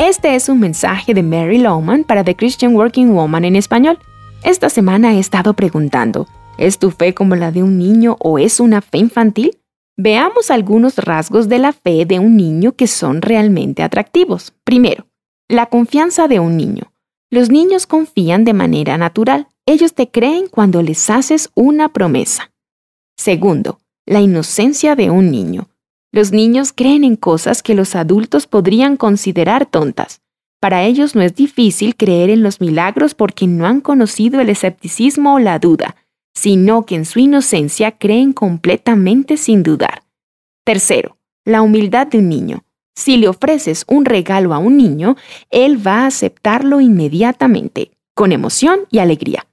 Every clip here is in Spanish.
Este es un mensaje de Mary Lowman para The Christian Working Woman en español. Esta semana he estado preguntando, ¿es tu fe como la de un niño o es una fe infantil? Veamos algunos rasgos de la fe de un niño que son realmente atractivos. Primero, la confianza de un niño. Los niños confían de manera natural. Ellos te creen cuando les haces una promesa. Segundo, la inocencia de un niño. Los niños creen en cosas que los adultos podrían considerar tontas. Para ellos no es difícil creer en los milagros porque no han conocido el escepticismo o la duda, sino que en su inocencia creen completamente sin dudar. Tercero, la humildad de un niño. Si le ofreces un regalo a un niño, él va a aceptarlo inmediatamente, con emoción y alegría.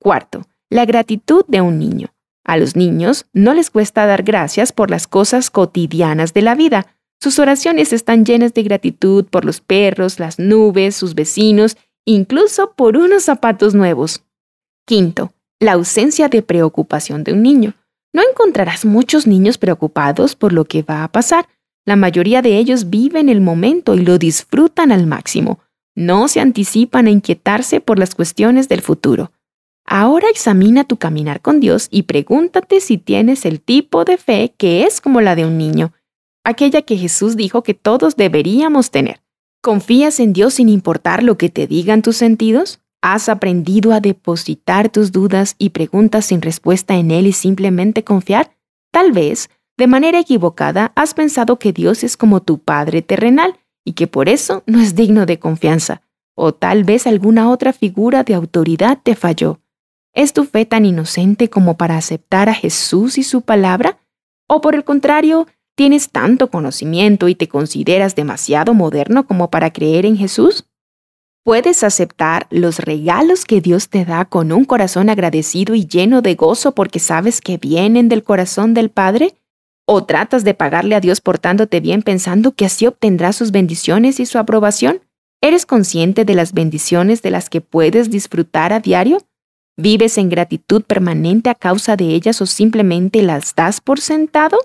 Cuarto, la gratitud de un niño. A los niños no les cuesta dar gracias por las cosas cotidianas de la vida. Sus oraciones están llenas de gratitud por los perros, las nubes, sus vecinos, incluso por unos zapatos nuevos. Quinto, la ausencia de preocupación de un niño. No encontrarás muchos niños preocupados por lo que va a pasar. La mayoría de ellos viven el momento y lo disfrutan al máximo. No se anticipan a inquietarse por las cuestiones del futuro. Ahora examina tu caminar con Dios y pregúntate si tienes el tipo de fe que es como la de un niño, aquella que Jesús dijo que todos deberíamos tener. ¿Confías en Dios sin importar lo que te digan tus sentidos? ¿Has aprendido a depositar tus dudas y preguntas sin respuesta en Él y simplemente confiar? Tal vez, de manera equivocada, has pensado que Dios es como tu Padre terrenal y que por eso no es digno de confianza. O tal vez alguna otra figura de autoridad te falló. ¿Es tu fe tan inocente como para aceptar a Jesús y su palabra? ¿O por el contrario, tienes tanto conocimiento y te consideras demasiado moderno como para creer en Jesús? ¿Puedes aceptar los regalos que Dios te da con un corazón agradecido y lleno de gozo porque sabes que vienen del corazón del Padre? ¿O tratas de pagarle a Dios portándote bien pensando que así obtendrás sus bendiciones y su aprobación? ¿Eres consciente de las bendiciones de las que puedes disfrutar a diario? ¿Vives en gratitud permanente a causa de ellas o simplemente las das por sentado?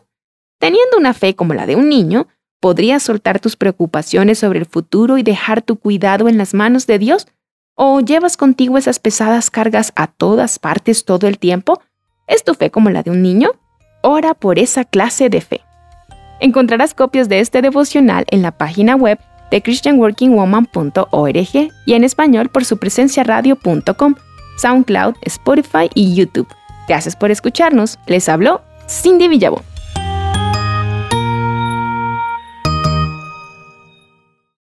Teniendo una fe como la de un niño, ¿podrías soltar tus preocupaciones sobre el futuro y dejar tu cuidado en las manos de Dios? ¿O llevas contigo esas pesadas cargas a todas partes todo el tiempo? ¿Es tu fe como la de un niño? Ora por esa clase de fe. Encontrarás copias de este devocional en la página web de christianworkingwoman.org y en español por su presencia radio.com SoundCloud, Spotify y YouTube. Gracias por escucharnos. Les habló Cindy Villavo.